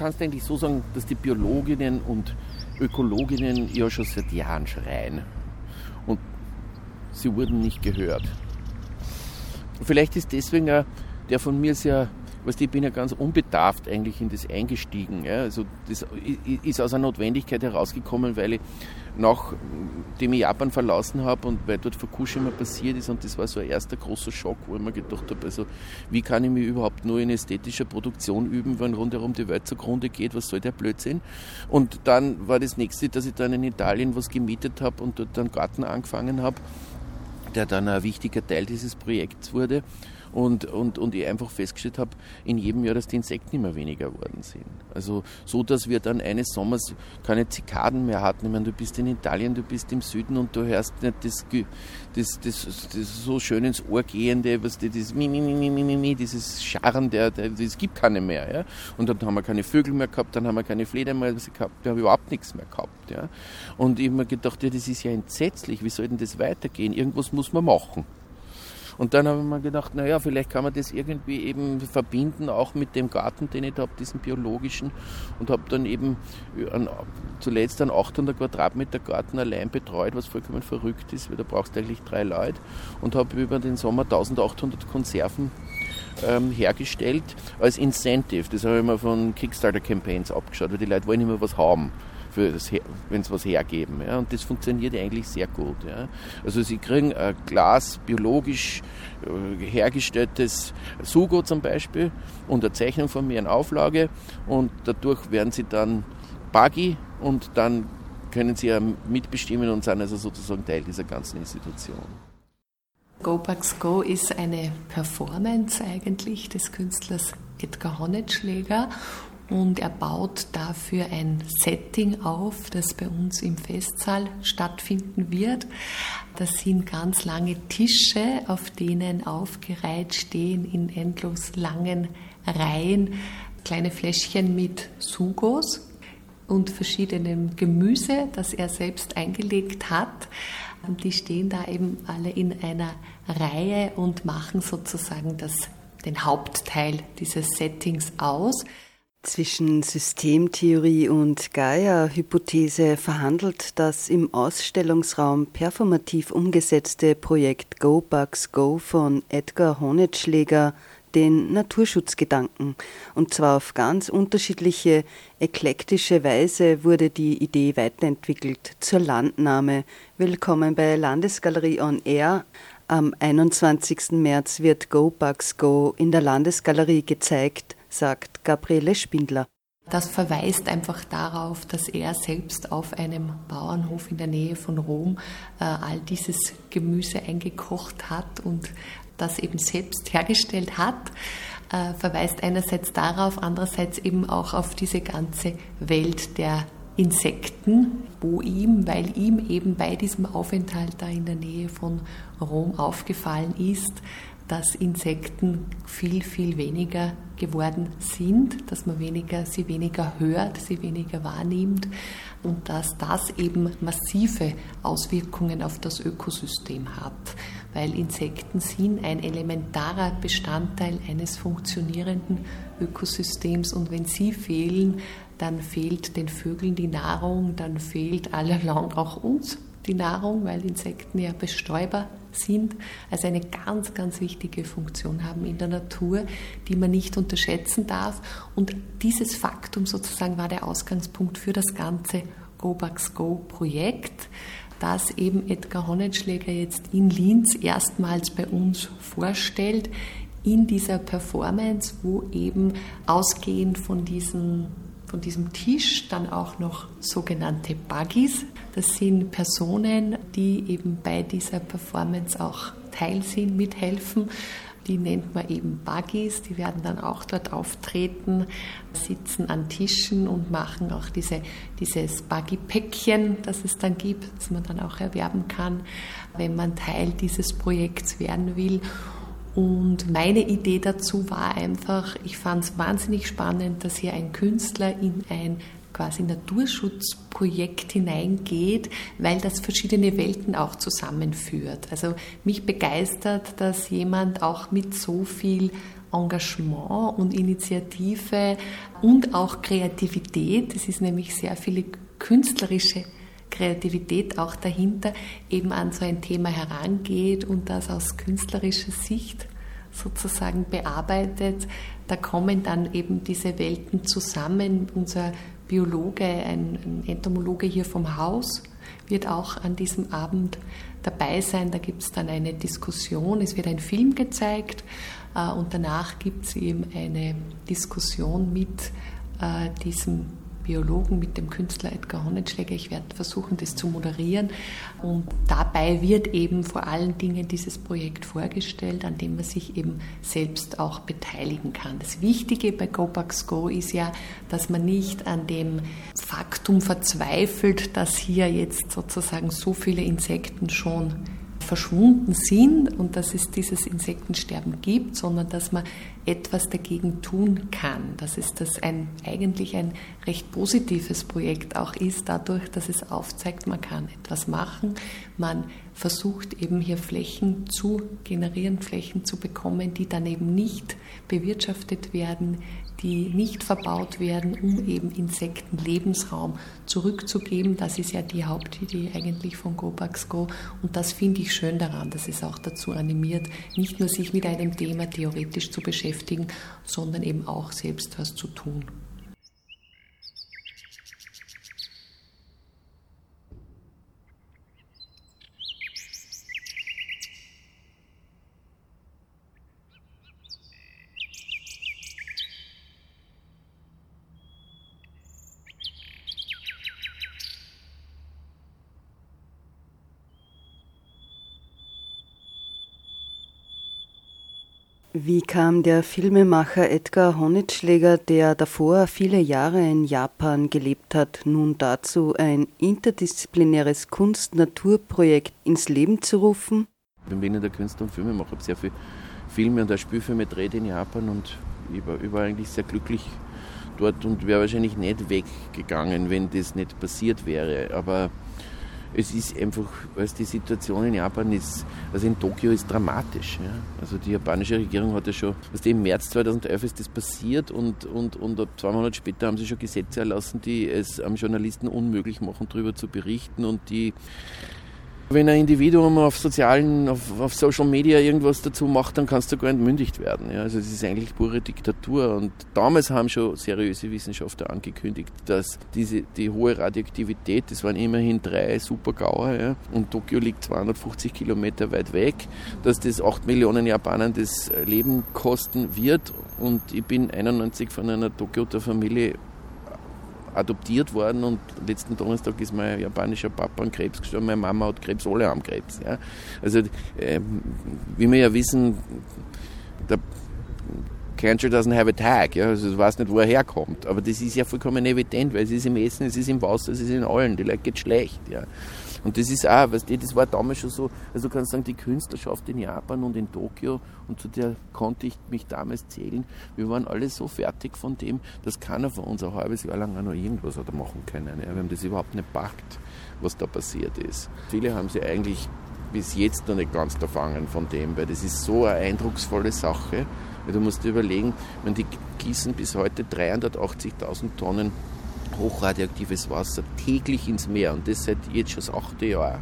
kannst eigentlich so sagen, dass die Biologinnen und Ökologinnen ja schon seit Jahren schreien. Und sie wurden nicht gehört. Vielleicht ist deswegen der von mir sehr weißt, ich bin ja ganz unbedarft eigentlich in das eingestiegen. Ja. Also das ist aus einer Notwendigkeit herausgekommen, weil ich nachdem ich Japan verlassen habe und weil dort Fukushima passiert ist und das war so ein erster großer Schock, wo ich mir gedacht habe, also wie kann ich mich überhaupt nur in ästhetischer Produktion üben, wenn rundherum die Welt zugrunde geht, was soll der Blödsinn? Und dann war das nächste, dass ich dann in Italien was gemietet habe und dort einen Garten angefangen habe, der dann ein wichtiger Teil dieses Projekts wurde und, und, und ich einfach festgestellt habe, in jedem Jahr, dass die Insekten immer weniger geworden sind. Also so, dass wir dann eines Sommers keine Zikaden mehr hatten. Ich meine, du bist in Italien, du bist im Süden und du hörst nicht das, das, das, das so schön ins Ohr gehende, was die, das mi, mi, mi, mi, mi, mi, dieses Scharren, der, der, das gibt keine mehr. Ja? Und dann haben wir keine Vögel mehr gehabt, dann haben wir keine Fledermäuse gehabt, wir haben überhaupt nichts mehr gehabt. Ja? Und ich habe mir gedacht, ja, das ist ja entsetzlich, wie soll denn das weitergehen? Irgendwas muss man machen. Und dann habe ich mir gedacht, naja, vielleicht kann man das irgendwie eben verbinden, auch mit dem Garten, den ich habe, diesen biologischen. Und habe dann eben an, zuletzt einen 800 Quadratmeter Garten allein betreut, was vollkommen verrückt ist, weil da brauchst du eigentlich drei Leute. Und habe über den Sommer 1800 Konserven ähm, hergestellt als Incentive. Das habe ich mir von Kickstarter-Campaigns abgeschaut, weil die Leute wollen immer was haben wenn sie was hergeben. Ja. Und das funktioniert eigentlich sehr gut. Ja. Also sie kriegen ein Glas biologisch äh, hergestelltes Sugo zum Beispiel eine Zeichnung von mir in Auflage und dadurch werden sie dann buggy und dann können sie ja mitbestimmen und sind also sozusagen Teil dieser ganzen Institution. Go Bugs Go ist eine Performance eigentlich des Künstlers Edgar Honnetschläger und er baut dafür ein Setting auf, das bei uns im Festsaal stattfinden wird. Das sind ganz lange Tische, auf denen aufgereiht stehen in endlos langen Reihen kleine Fläschchen mit Sugos und verschiedenem Gemüse, das er selbst eingelegt hat. Die stehen da eben alle in einer Reihe und machen sozusagen das, den Hauptteil dieses Settings aus. Zwischen Systemtheorie und Gaia-Hypothese verhandelt das im Ausstellungsraum performativ umgesetzte Projekt Go Bugs Go von Edgar Honetschläger den Naturschutzgedanken. Und zwar auf ganz unterschiedliche, eklektische Weise wurde die Idee weiterentwickelt zur Landnahme. Willkommen bei Landesgalerie on Air. Am 21. März wird Go Bugs Go in der Landesgalerie gezeigt sagt Gabriele Spindler. Das verweist einfach darauf, dass er selbst auf einem Bauernhof in der Nähe von Rom äh, all dieses Gemüse eingekocht hat und das eben selbst hergestellt hat. Äh, verweist einerseits darauf, andererseits eben auch auf diese ganze Welt der Insekten, wo ihm, weil ihm eben bei diesem Aufenthalt da in der Nähe von Rom aufgefallen ist, dass Insekten viel, viel weniger geworden sind, dass man weniger, sie weniger hört, sie weniger wahrnimmt und dass das eben massive Auswirkungen auf das Ökosystem hat, weil Insekten sind ein elementarer Bestandteil eines funktionierenden Ökosystems und wenn sie fehlen, dann fehlt den Vögeln die Nahrung, dann fehlt allalong auch uns die Nahrung, weil Insekten ja Bestäuber sind, also eine ganz, ganz wichtige Funktion haben in der Natur, die man nicht unterschätzen darf. Und dieses Faktum sozusagen war der Ausgangspunkt für das ganze Go Bugs Go Projekt, das eben Edgar Honnenschläger jetzt in Linz erstmals bei uns vorstellt, in dieser Performance, wo eben ausgehend von diesen von diesem Tisch dann auch noch sogenannte Buggies. Das sind Personen, die eben bei dieser Performance auch Teil sind, mithelfen. Die nennt man eben Buggies, die werden dann auch dort auftreten, sitzen an Tischen und machen auch diese, dieses Buggy-Päckchen, das es dann gibt, das man dann auch erwerben kann, wenn man Teil dieses Projekts werden will. Und meine Idee dazu war einfach, ich fand es wahnsinnig spannend, dass hier ein Künstler in ein quasi Naturschutzprojekt hineingeht, weil das verschiedene Welten auch zusammenführt. Also mich begeistert, dass jemand auch mit so viel Engagement und Initiative und auch Kreativität. Es ist nämlich sehr viele künstlerische Kreativität auch dahinter, eben an so ein Thema herangeht und das aus künstlerischer Sicht sozusagen bearbeitet. Da kommen dann eben diese Welten zusammen. Unser Biologe, ein, Entomologe hier vom Haus, wird auch an diesem Abend dabei sein. Da gibt es dann eine Diskussion, es wird ein Film gezeigt äh, und danach gibt es eben eine Diskussion mit äh, diesem Biologen, mit dem Künstler Edgar Honnetschläger. Ich werde versuchen, das zu moderieren. Und dabei wird eben vor allen Dingen dieses Projekt vorgestellt, an dem man sich eben selbst auch beteiligen kann. Das Wichtige bei GoBugs Go ist ja, dass man nicht an dem Faktum verzweifelt, dass hier jetzt sozusagen so viele Insekten schon verschwunden sind und dass es dieses Insektensterben gibt, sondern dass man etwas dagegen tun kann. Dass es das ein, eigentlich ein recht positives Projekt auch ist, dadurch, dass es aufzeigt, man kann etwas machen, man versucht eben hier Flächen zu generieren, Flächen zu bekommen, die dann eben nicht bewirtschaftet werden, die nicht verbaut werden, um eben Insekten Lebensraum zurückzugeben. Das ist ja die Hauptidee eigentlich von GoBugs Go und das finde ich schön daran, dass es auch dazu animiert, nicht nur sich mit einem Thema theoretisch zu beschäftigen, sondern eben auch selbst was zu tun. Wie kam der Filmemacher Edgar Honitschläger, der davor viele Jahre in Japan gelebt hat, nun dazu, ein interdisziplinäres Kunst-Natur-Projekt ins Leben zu rufen? Ich bin in der Künstler und Filmemacher, habe sehr viele Filme und auch Spielfilme gedreht in Japan und ich war, ich war eigentlich sehr glücklich dort und wäre wahrscheinlich nicht weggegangen, wenn das nicht passiert wäre. Aber es ist einfach, weil die Situation in Japan ist, also in Tokio ist dramatisch. Ja. Also die japanische Regierung hat ja schon, also im März 2011 ist das passiert und, und, und zwei Monate später haben sie schon Gesetze erlassen, die es am Journalisten unmöglich machen, darüber zu berichten und die wenn ein Individuum auf sozialen, auf, auf, Social Media irgendwas dazu macht, dann kannst du gar entmündigt werden. Ja. Also es ist eigentlich pure Diktatur. Und damals haben schon seriöse Wissenschaftler angekündigt, dass diese, die hohe Radioaktivität, das waren immerhin drei Supergauer, ja, und Tokio liegt 250 Kilometer weit weg, dass das 8 Millionen Japanern das Leben kosten wird. Und ich bin 91 von einer Tokioter Familie adoptiert worden und letzten Donnerstag ist mein japanischer Papa an Krebs gestorben, meine Mama hat Krebs, alle haben Krebs. Ja. Also äh, wie wir ja wissen, der Country doesn't have a tag, ja. also du weißt nicht, wo er herkommt, aber das ist ja vollkommen evident, weil es ist im Essen, es ist im Wasser, es ist in allen, die Leute geht schlecht. Ja. Und das ist auch, weißt du, das war damals schon so, also du kannst sagen, die Künstlerschaft in Japan und in Tokio, und zu der konnte ich mich damals zählen, wir waren alle so fertig von dem, dass keiner von uns ein halbes Jahr lang auch noch irgendwas hat machen können. Ja. Wir haben das überhaupt nicht packt, was da passiert ist. Viele haben sie eigentlich bis jetzt noch nicht ganz erfangen von dem, weil das ist so eine eindrucksvolle Sache. Weil du musst dir überlegen, wenn die gießen bis heute 380.000 Tonnen hochradioaktives Wasser täglich ins Meer und das seit jetzt schon das achte Jahr.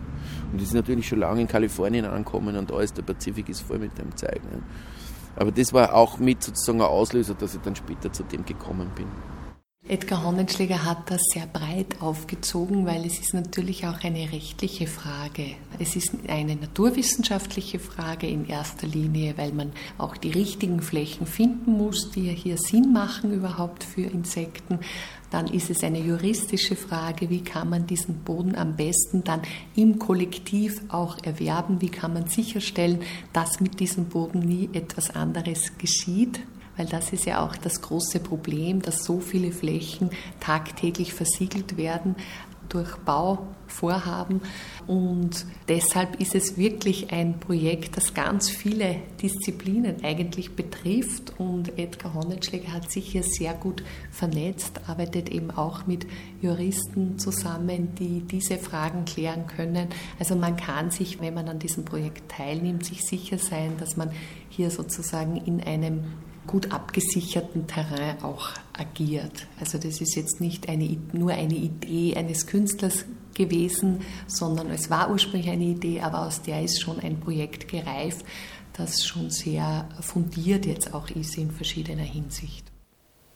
Und das ist natürlich schon lange in Kalifornien angekommen und alles, der Pazifik ist voll mit dem Zeug. Ne? Aber das war auch mit sozusagen ein Auslöser, dass ich dann später zu dem gekommen bin. Edgar Honnenschläger hat das sehr breit aufgezogen, weil es ist natürlich auch eine rechtliche Frage. Es ist eine naturwissenschaftliche Frage in erster Linie, weil man auch die richtigen Flächen finden muss, die hier Sinn machen überhaupt für Insekten. Dann ist es eine juristische Frage, wie kann man diesen Boden am besten dann im Kollektiv auch erwerben, wie kann man sicherstellen, dass mit diesem Boden nie etwas anderes geschieht weil das ist ja auch das große Problem, dass so viele Flächen tagtäglich versiegelt werden durch Bauvorhaben. Und deshalb ist es wirklich ein Projekt, das ganz viele Disziplinen eigentlich betrifft. Und Edgar Honnetschläger hat sich hier sehr gut vernetzt, arbeitet eben auch mit Juristen zusammen, die diese Fragen klären können. Also man kann sich, wenn man an diesem Projekt teilnimmt, sich sicher sein, dass man hier sozusagen in einem gut abgesicherten Terrain auch agiert. Also das ist jetzt nicht eine, nur eine Idee eines Künstlers gewesen, sondern es war ursprünglich eine Idee, aber aus der ist schon ein Projekt gereift, das schon sehr fundiert jetzt auch ist in verschiedener Hinsicht.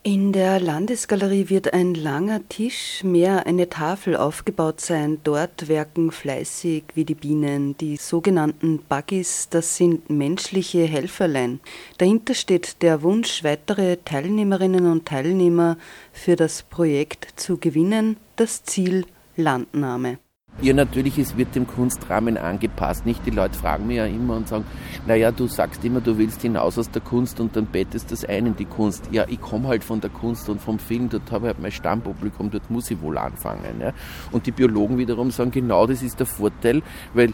In der Landesgalerie wird ein langer Tisch, mehr eine Tafel aufgebaut sein. Dort werken fleißig wie die Bienen die sogenannten Buggies, das sind menschliche Helferlein. Dahinter steht der Wunsch, weitere Teilnehmerinnen und Teilnehmer für das Projekt zu gewinnen, das Ziel Landnahme. Ja, natürlich, es wird dem Kunstrahmen angepasst. Nicht die Leute fragen mich ja immer und sagen, naja, du sagst immer, du willst hinaus aus der Kunst und dann bettest das ein in die Kunst. Ja, ich komme halt von der Kunst und vom Film, dort habe ich halt mein Stammpublikum, dort muss ich wohl anfangen. Ja. Und die Biologen wiederum sagen, genau das ist der Vorteil, weil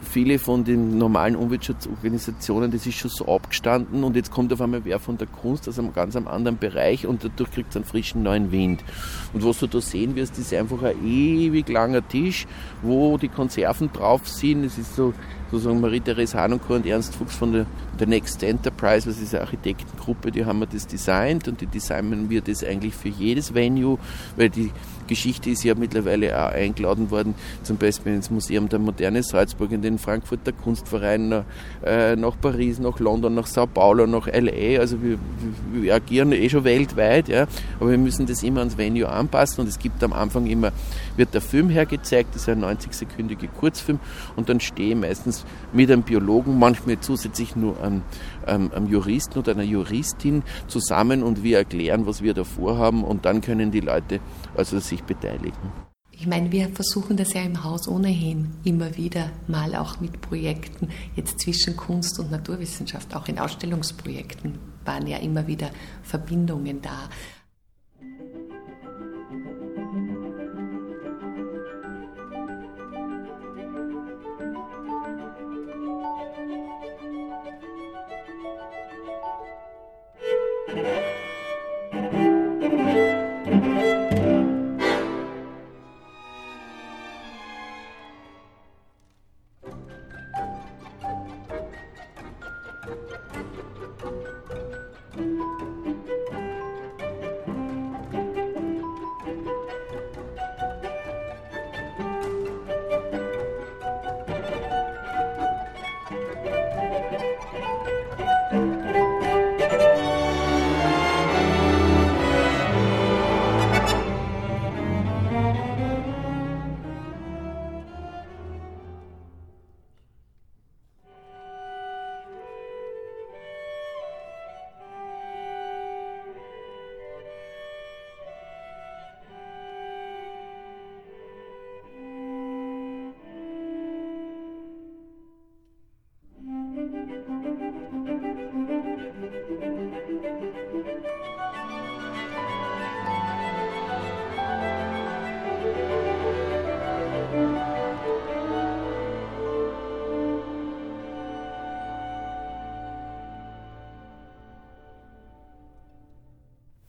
viele von den normalen Umweltschutzorganisationen, das ist schon so abgestanden und jetzt kommt auf einmal wer von der Kunst aus einem ganz anderen Bereich und dadurch kriegt es einen frischen neuen Wind. Und was du da sehen wirst, ist einfach ein ewig langer Tisch, wo die Konserven drauf sind. Es ist so sozusagen Marie-Therese Hanunkur und Ernst Fuchs von der, der Next Enterprise, was ist eine Architektengruppe, die haben wir das designt und die designen wir das eigentlich für jedes Venue, weil die Geschichte ist ja mittlerweile auch eingeladen worden, zum Beispiel ins Museum der Moderne Salzburg, in den Frankfurter Kunstverein, nach, äh, nach Paris, nach London, nach Sao Paulo, nach LA. Also wir, wir, agieren eh schon weltweit, ja, aber wir müssen das immer ans Venue anpassen und es gibt am Anfang immer, wird der Film hergezeigt, das ein 90-sekündiger Kurzfilm und dann stehe ich meistens mit einem Biologen, manchmal zusätzlich nur einem, einem, einem Juristen oder einer Juristin zusammen und wir erklären, was wir da vorhaben und dann können die Leute also sich beteiligen. Ich meine, wir versuchen das ja im Haus ohnehin immer wieder mal auch mit Projekten, jetzt zwischen Kunst und Naturwissenschaft, auch in Ausstellungsprojekten waren ja immer wieder Verbindungen da.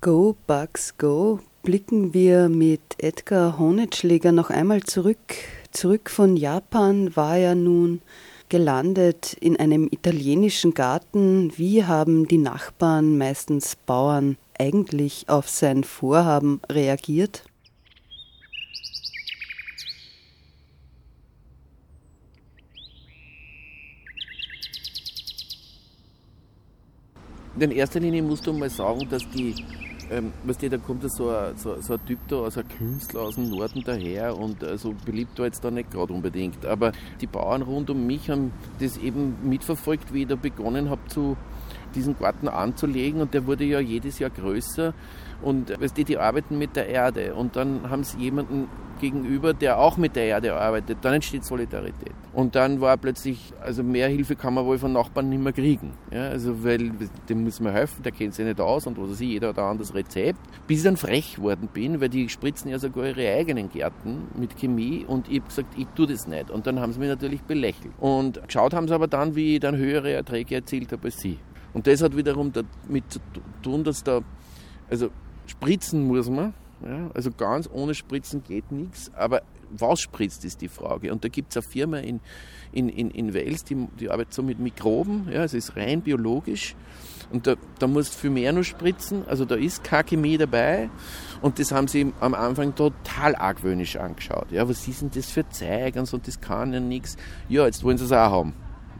Go, Bugs, Go blicken wir mit Edgar Honetschläger noch einmal zurück. Zurück von Japan war er nun gelandet in einem italienischen Garten. Wie haben die Nachbarn, meistens Bauern, eigentlich auf sein Vorhaben reagiert? In erster Linie musst du mal sagen, dass die ähm, weißt du, da kommt so ein, so, so ein Typ da, also ein Künstler aus dem Norden daher und äh, so beliebt war jetzt da nicht gerade unbedingt. Aber die Bauern rund um mich haben das eben mitverfolgt, wie ich da begonnen habe, zu diesen Garten anzulegen und der wurde ja jedes Jahr größer und weißt du, die arbeiten mit der Erde und dann haben sie jemanden gegenüber, der auch mit der Erde arbeitet, dann entsteht Solidarität. Und dann war plötzlich, also mehr Hilfe kann man wohl von Nachbarn nicht mehr kriegen. Ja, also weil dem muss man helfen, der kennt sich nicht aus und was weiß ich, jeder hat ein anderes Rezept. Bis ich dann frech geworden bin, weil die spritzen ja sogar ihre eigenen Gärten mit Chemie und ich habe gesagt, ich tue das nicht. Und dann haben sie mich natürlich belächelt. Und geschaut haben sie aber dann, wie ich dann höhere Erträge erzielt habe als sie. Und das hat wiederum damit zu tun, dass da, also spritzen muss man, ja, also ganz ohne Spritzen geht nichts, aber was spritzt, ist die Frage. Und da gibt es eine Firma in, in, in, in Wales, die, die arbeitet so mit Mikroben, ja, es ist rein biologisch. Und da, da musst du viel mehr noch spritzen, also da ist keine Chemie dabei. Und das haben sie am Anfang total argwöhnisch angeschaut. Ja, was ist denn das für Zeug und so, das kann ja nichts. Ja, jetzt wollen sie es auch haben.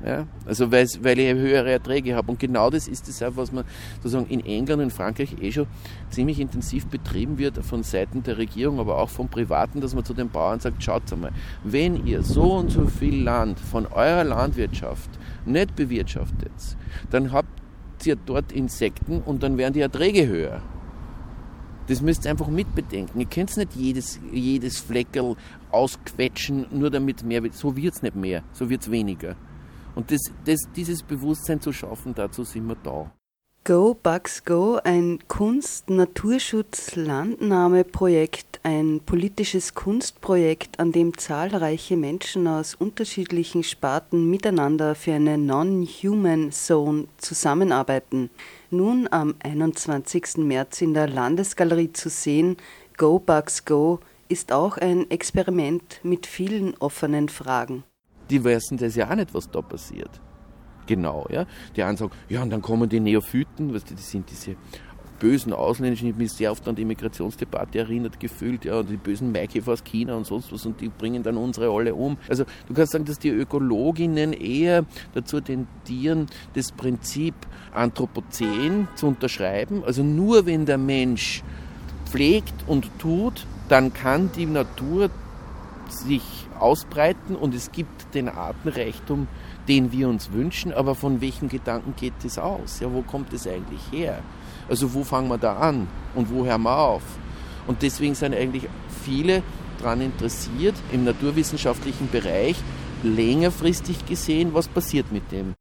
Ja? Also weil, ich höhere Erträge habe. Und genau das ist das auch, was man sozusagen in England und Frankreich eh schon ziemlich intensiv betrieben wird von Seiten der Regierung, aber auch von Privaten, dass man zu den Bauern sagt, schaut einmal, wenn ihr so und so viel Land von eurer Landwirtschaft nicht bewirtschaftet, dann habt ihr dort Insekten und dann werden die Erträge höher. Das müsst ihr einfach mitbedenken. Ihr könnt nicht jedes, jedes Fleckerl ausquetschen, nur damit mehr wird. So wird es nicht mehr, so wird es weniger. Und das, das, dieses Bewusstsein zu schaffen, dazu sind wir da. Go Bugs Go, ein Kunst-Naturschutz-Landnahme-Projekt, ein politisches Kunstprojekt, an dem zahlreiche Menschen aus unterschiedlichen Sparten miteinander für eine Non-Human Zone zusammenarbeiten. Nun am 21. März in der Landesgalerie zu sehen, Go Bugs Go ist auch ein Experiment mit vielen offenen Fragen die wissen das ja auch nicht, was da passiert. Genau, ja. Die einen sagen, ja, und dann kommen die Neophyten, was die, die sind diese bösen Ausländischen, ich habe mich sehr oft an die Migrationsdebatte erinnert gefühlt, ja, und die bösen Maikäfer aus China und sonst was, und die bringen dann unsere alle um. Also du kannst sagen, dass die Ökologinnen eher dazu tendieren, das Prinzip Anthropozän zu unterschreiben. Also nur wenn der Mensch pflegt und tut, dann kann die Natur sich ausbreiten und es gibt den Artenreichtum, den wir uns wünschen, aber von welchen Gedanken geht das aus? Ja, wo kommt es eigentlich her? Also wo fangen wir da an und wo hören wir auf? Und deswegen sind eigentlich viele daran interessiert, im naturwissenschaftlichen Bereich längerfristig gesehen, was passiert mit dem.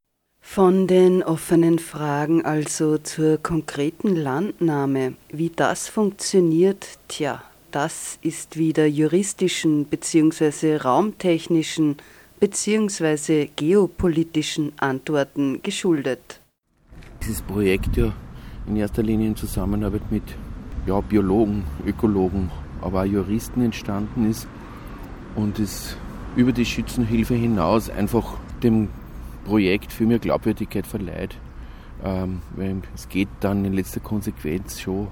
Von den offenen Fragen also zur konkreten Landnahme, wie das funktioniert, tja, das ist wieder juristischen bzw. raumtechnischen bzw. geopolitischen Antworten geschuldet. Dieses Projekt ja in erster Linie in Zusammenarbeit mit ja, Biologen, Ökologen, aber auch Juristen entstanden ist und es über die Schützenhilfe hinaus einfach dem Projekt viel mehr Glaubwürdigkeit verleiht. Ähm, weil es geht dann in letzter Konsequenz schon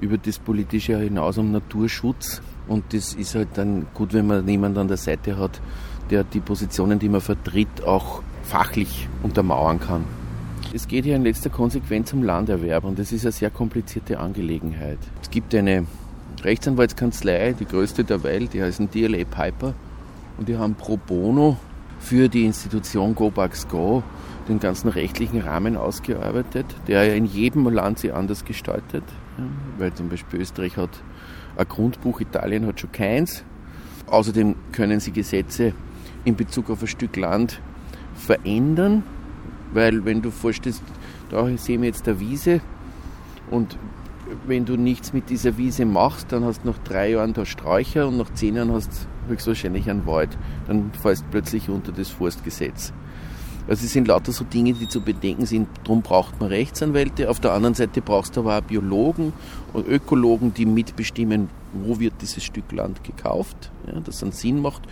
über das Politische hinaus um Naturschutz. Und das ist halt dann gut, wenn man jemanden an der Seite hat, der die Positionen, die man vertritt, auch fachlich untermauern kann. Es geht hier in letzter Konsequenz um Landerwerb und das ist eine sehr komplizierte Angelegenheit. Es gibt eine Rechtsanwaltskanzlei, die größte der Welt, die heißt DLA Piper und die haben pro bono für die Institution Go Bugs Go den ganzen rechtlichen Rahmen ausgearbeitet, der ja in jedem Land sich anders gestaltet. Weil zum Beispiel Österreich hat ein Grundbuch, Italien hat schon keins. Außerdem können sie Gesetze in Bezug auf ein Stück Land verändern, weil wenn du vorstellst, da sehen wir jetzt eine Wiese und wenn du nichts mit dieser Wiese machst, dann hast du nach drei Jahren da Sträucher und nach zehn Jahren hast du höchstwahrscheinlich einen Wald. Dann fällst du plötzlich unter das Forstgesetz. Also es sind lauter so Dinge, die zu bedenken sind. Darum braucht man Rechtsanwälte. Auf der anderen Seite brauchst du aber auch Biologen und Ökologen, die mitbestimmen, wo wird dieses Stück Land gekauft, ja, das einen Sinn macht,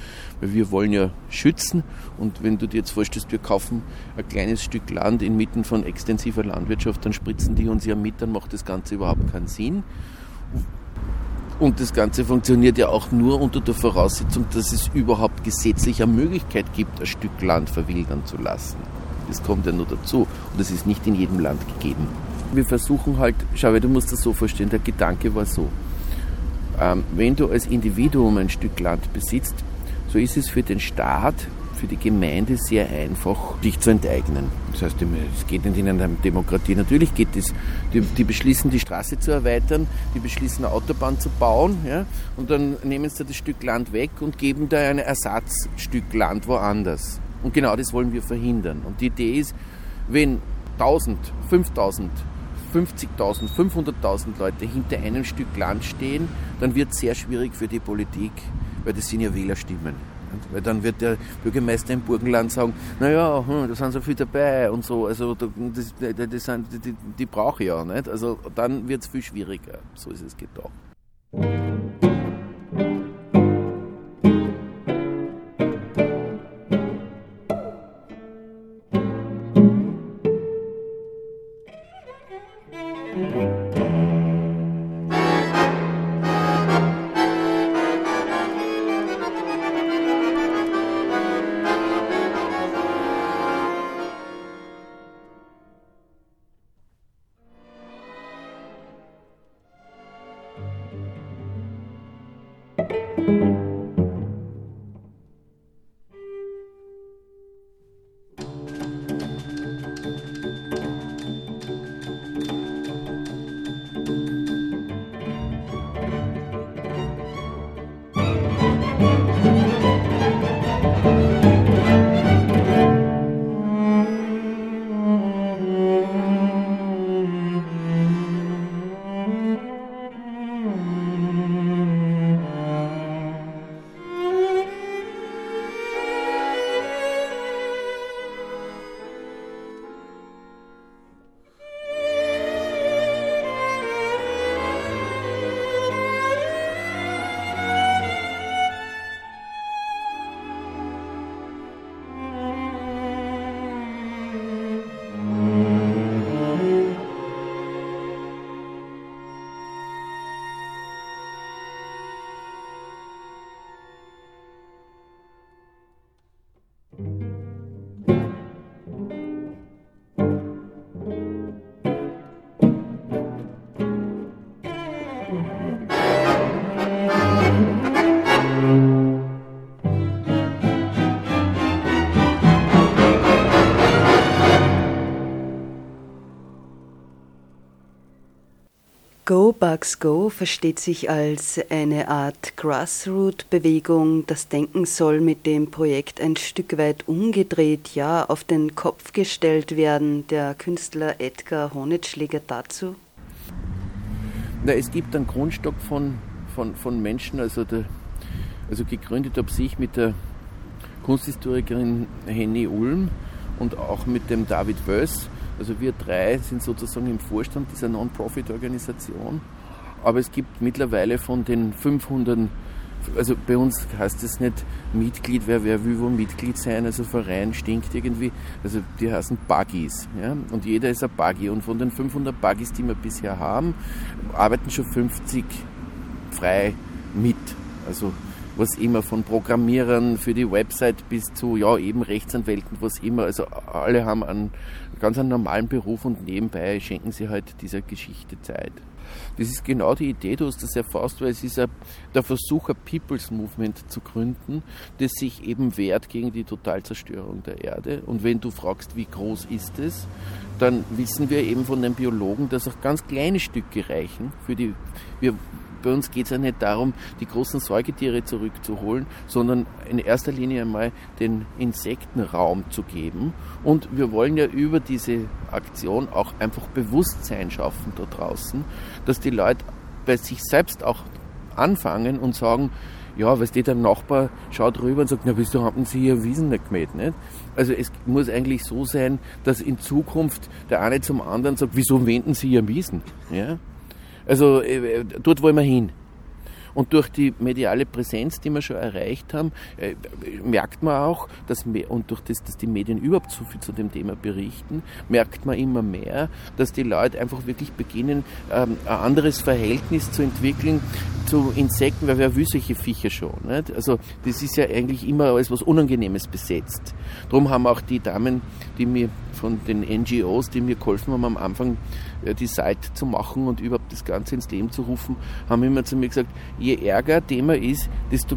weil wir wollen ja schützen und wenn du dir jetzt vorstellst, wir kaufen ein kleines Stück Land inmitten von extensiver Landwirtschaft, dann spritzen die uns ja mit, dann macht das Ganze überhaupt keinen Sinn. Und das Ganze funktioniert ja auch nur unter der Voraussetzung, dass es überhaupt gesetzlich eine Möglichkeit gibt, ein Stück Land verwildern zu lassen. Das kommt ja nur dazu. Und das ist nicht in jedem Land gegeben. Wir versuchen halt, schau, du musst das so verstehen, der Gedanke war so. Ähm, wenn du als Individuum ein Stück Land besitzt, so ist es für den Staat für die Gemeinde sehr einfach, dich zu enteignen. Das heißt, es geht nicht in einer Demokratie. Natürlich geht es. Die, die, beschließen, die Straße zu erweitern, die beschließen, eine Autobahn zu bauen, ja, und dann nehmen sie das Stück Land weg und geben da ein Ersatzstück Land woanders. Und genau das wollen wir verhindern. Und die Idee ist, wenn 1000, 5000, 50.000, 500.000 Leute hinter einem Stück Land stehen, dann wird es sehr schwierig für die Politik, weil das sind ja Wählerstimmen. Weil dann wird der Bürgermeister im Burgenland sagen, naja, hm, da sind so viele dabei und so, also das, das sind, die, die brauche ich ja nicht. Also dann wird es viel schwieriger. So ist es gedacht. Go Bugs Go versteht sich als eine Art Grassroot-Bewegung. Das Denken soll mit dem Projekt ein Stück weit umgedreht, ja, auf den Kopf gestellt werden. Der Künstler Edgar Honetschläger dazu. Na, es gibt einen Grundstock von, von, von Menschen, also, der, also gegründet habe ich mit der Kunsthistorikerin Henny Ulm und auch mit dem David Wöss also wir drei sind sozusagen im Vorstand dieser Non-Profit-Organisation. Aber es gibt mittlerweile von den 500, also bei uns heißt es nicht Mitglied, wer, wer will wo Mitglied sein, also Verein stinkt irgendwie. Also die heißen Buggies. Ja? Und jeder ist ein Buggy. Und von den 500 Buggies, die wir bisher haben, arbeiten schon 50 frei mit. Also was immer, von Programmierern für die Website bis zu, ja, eben Rechtsanwälten, was immer. Also alle haben einen ganz einen normalen Beruf und nebenbei schenken sie halt dieser Geschichte Zeit. Das ist genau die Idee, du hast das erfasst, weil es ist ein, der Versuch, ein People's Movement zu gründen, das sich eben wehrt gegen die Totalzerstörung der Erde. Und wenn du fragst, wie groß ist es, dann wissen wir eben von den Biologen, dass auch ganz kleine Stücke reichen für die, wir bei uns geht es ja nicht darum, die großen Säugetiere zurückzuholen, sondern in erster Linie einmal den Insektenraum zu geben. Und wir wollen ja über diese Aktion auch einfach Bewusstsein schaffen da draußen, dass die Leute bei sich selbst auch anfangen und sagen, ja, weißt du, der Nachbar schaut rüber und sagt, na, wieso haben Sie Ihr Wiesen nicht gemäht, nicht? Also es muss eigentlich so sein, dass in Zukunft der eine zum anderen sagt, wieso wenden Sie Ihr Wiesen? Ja? Also äh, dort wollen wir hin. Und durch die mediale Präsenz, die wir schon erreicht haben, äh, merkt man auch, dass und durch das, dass die Medien überhaupt so viel zu dem Thema berichten, merkt man immer mehr, dass die Leute einfach wirklich beginnen, ähm, ein anderes Verhältnis zu entwickeln zu Insekten, weil wer will solche Viecher schon. Nicht? Also das ist ja eigentlich immer als was Unangenehmes besetzt. Darum haben auch die Damen, die mir von den NGOs, die mir geholfen haben, am Anfang äh, die Seite zu machen und überhaupt das Ganze ins Leben zu rufen, haben immer zu mir gesagt, je ärger Thema ist, desto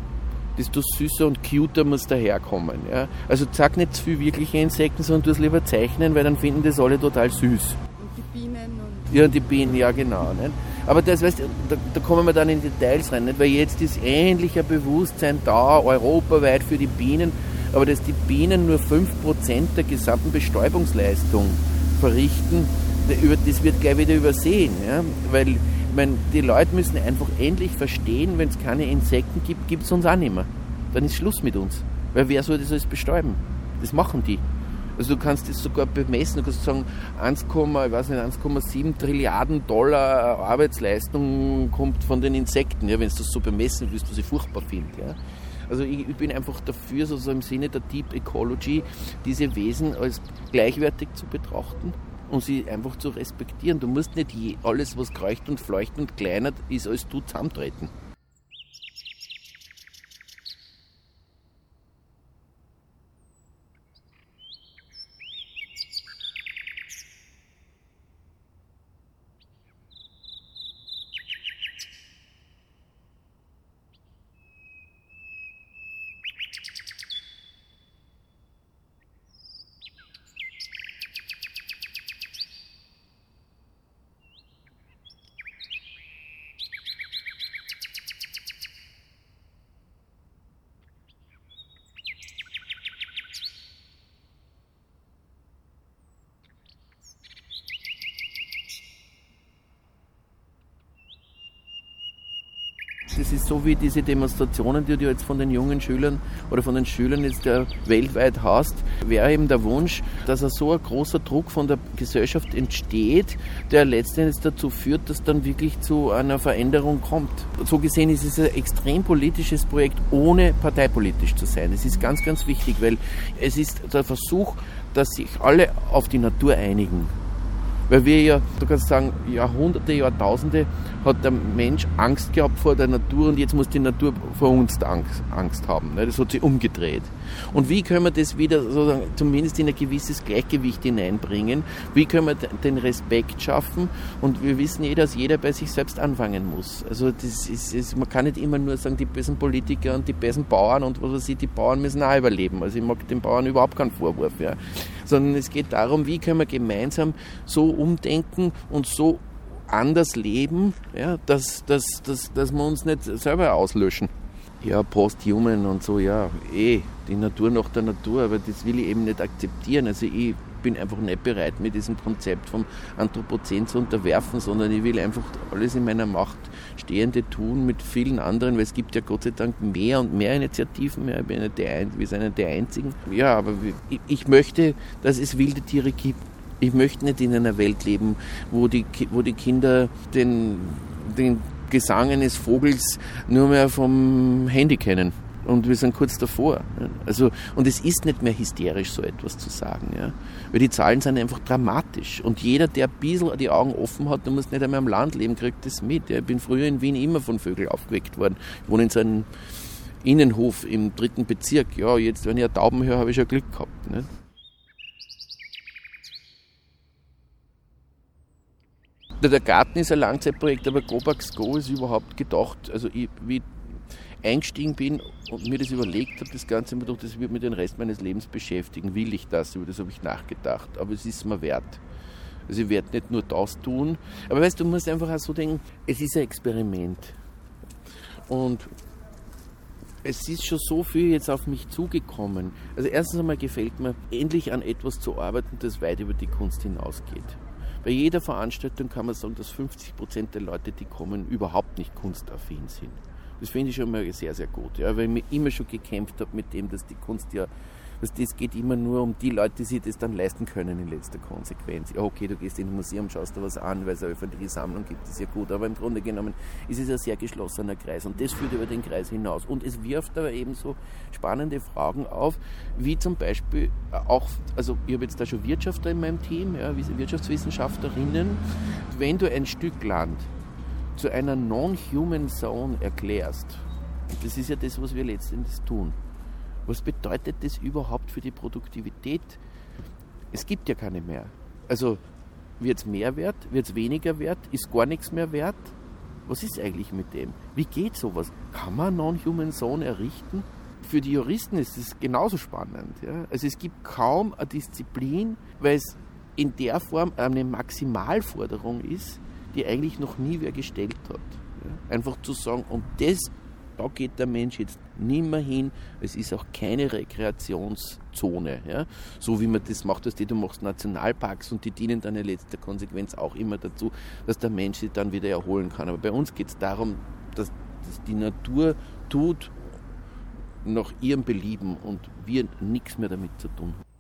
desto süßer und cuter muss daherkommen. Ja? Also sag nicht zu viel wirkliche Insekten, sondern du es lieber zeichnen, weil dann finden das alle total süß. Und die Bienen und. Ja, die Bienen, ja genau. Nicht? Aber das, weißt, da, da kommen wir dann in Details rein, nicht? weil jetzt ist endlich ein Bewusstsein da, europaweit für die Bienen, aber dass die Bienen nur 5% der gesamten Bestäubungsleistung verrichten, das wird gleich wieder übersehen. Ja? Weil meine, die Leute müssen einfach endlich verstehen, wenn es keine Insekten gibt, gibt es uns auch nicht mehr. Dann ist Schluss mit uns. Weil wer soll das alles bestäuben? Das machen die. Also du kannst das sogar bemessen, du kannst sagen, 1,7 Trilliarden Dollar Arbeitsleistung kommt von den Insekten, ja, wenn du das so bemessen willst, was ich furchtbar finde. Ja. Also ich, ich, bin einfach dafür, so im Sinne der Deep Ecology, diese Wesen als gleichwertig zu betrachten und sie einfach zu respektieren. Du musst nicht alles, was kreucht und fleucht und kleinert ist, als du zusammentreten. Das ist so wie diese Demonstrationen, die du jetzt von den jungen Schülern oder von den Schülern jetzt ja weltweit hast, wäre eben der Wunsch, dass so ein großer Druck von der Gesellschaft entsteht, der letztendlich dazu führt, dass dann wirklich zu einer Veränderung kommt. So gesehen ist es ein extrem politisches Projekt, ohne parteipolitisch zu sein. Es ist ganz, ganz wichtig, weil es ist der Versuch, dass sich alle auf die Natur einigen. Weil wir ja, du kannst sagen, Jahrhunderte, Jahrtausende hat der Mensch Angst gehabt vor der Natur und jetzt muss die Natur vor uns Angst, Angst haben. Ne? Das hat sich umgedreht. Und wie können wir das wieder sozusagen zumindest in ein gewisses Gleichgewicht hineinbringen? Wie können wir den Respekt schaffen? Und wir wissen eh, dass jeder bei sich selbst anfangen muss. Also das ist, ist, man kann nicht immer nur sagen, die bösen Politiker und die bösen Bauern und was weiß ich, die Bauern müssen auch überleben. Also ich mag den Bauern überhaupt keinen Vorwurf. Ja sondern es geht darum, wie können wir gemeinsam so umdenken und so anders leben, ja, dass, dass, dass, dass wir uns nicht selber auslöschen. Ja, Posthuman und so, ja, eh, die Natur nach der Natur, aber das will ich eben nicht akzeptieren. Also ich bin einfach nicht bereit, mir diesem Konzept vom Anthropozän zu unterwerfen, sondern ich will einfach alles in meiner Macht Stehende tun mit vielen anderen, weil es gibt ja Gott sei Dank mehr und mehr Initiativen. Ja, ich bin nicht der, wir sind nicht der Einzigen. Ja, aber ich, ich möchte, dass es wilde Tiere gibt. Ich möchte nicht in einer Welt leben, wo die, wo die Kinder den, den Gesang eines Vogels nur mehr vom Handy kennen und wir sind kurz davor. Also, und es ist nicht mehr hysterisch, so etwas zu sagen. Ja? Weil die Zahlen sind einfach dramatisch. Und jeder, der ein bisschen die Augen offen hat, der muss nicht einmal am Land leben, kriegt das mit. Ja? Ich bin früher in Wien immer von Vögeln aufgeweckt worden. Ich wohne in so einem Innenhof im dritten Bezirk. Ja, jetzt, wenn ich Tauben höre, habe ich schon Glück gehabt. Nicht? Der Garten ist ein Langzeitprojekt, aber Gobax Go ist überhaupt gedacht, also ich, wie eingestiegen bin und mir das überlegt habe, das Ganze, mir das wird mir den Rest meines Lebens beschäftigen. Will ich das? Über das habe ich nachgedacht. Aber es ist mir wert. Also ich werde nicht nur das tun. Aber weißt du, du musst einfach auch so denken, es ist ein Experiment. Und es ist schon so viel jetzt auf mich zugekommen. Also erstens einmal gefällt mir, endlich an etwas zu arbeiten, das weit über die Kunst hinausgeht. Bei jeder Veranstaltung kann man sagen, dass 50 Prozent der Leute, die kommen, überhaupt nicht kunstaffin sind. Das finde ich schon mal sehr, sehr gut. Ja, weil ich mir immer schon gekämpft habe mit dem, dass die Kunst ja, dass das geht immer nur um die Leute, die sich das dann leisten können in letzter Konsequenz. Ja, okay, du gehst in ein Museum, schaust dir was an, weil es eine öffentliche Sammlung gibt, das ist ja gut. Aber im Grunde genommen ist es ein sehr geschlossener Kreis und das führt über den Kreis hinaus. Und es wirft aber eben so spannende Fragen auf, wie zum Beispiel auch, also ich habe jetzt da schon Wirtschaftler in meinem Team, ja, Wirtschaftswissenschaftlerinnen. Wenn du ein Stück Land zu einer Non-Human Zone erklärst, das ist ja das, was wir letztendlich tun. Was bedeutet das überhaupt für die Produktivität? Es gibt ja keine mehr. Also wird es mehr wert? Wird es weniger wert? Ist gar nichts mehr wert? Was ist eigentlich mit dem? Wie geht sowas? Kann man Non-Human Zone errichten? Für die Juristen ist es genauso spannend. Ja? Also es gibt kaum eine Disziplin, weil es in der Form eine Maximalforderung ist, die eigentlich noch nie wer gestellt hat. Ja? Einfach zu sagen, und das, da geht der Mensch jetzt nicht mehr hin, es ist auch keine Rekreationszone. Ja? So wie man das macht, dass du machst Nationalparks und die dienen dann in letzter Konsequenz auch immer dazu, dass der Mensch sich dann wieder erholen kann. Aber bei uns geht es darum, dass, dass die Natur tut nach ihrem Belieben und wir nichts mehr damit zu tun haben.